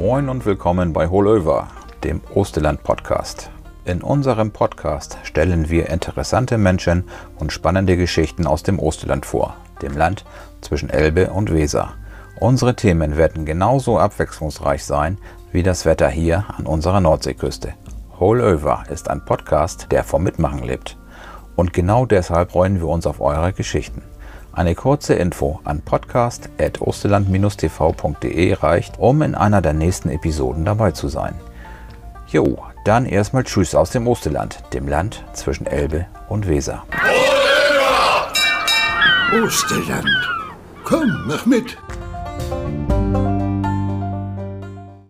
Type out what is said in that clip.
Moin und willkommen bei Holöver, dem Osterland Podcast. In unserem Podcast stellen wir interessante Menschen und spannende Geschichten aus dem Osterland vor, dem Land zwischen Elbe und Weser. Unsere Themen werden genauso abwechslungsreich sein wie das Wetter hier an unserer Nordseeküste. Holöver ist ein Podcast, der vom Mitmachen lebt. Und genau deshalb freuen wir uns auf eure Geschichten. Eine kurze Info an podcast.osterland-tv.de reicht, um in einer der nächsten Episoden dabei zu sein. Jo, dann erstmal Tschüss aus dem Osterland, dem Land zwischen Elbe und Weser. Osterland, komm, mach mit.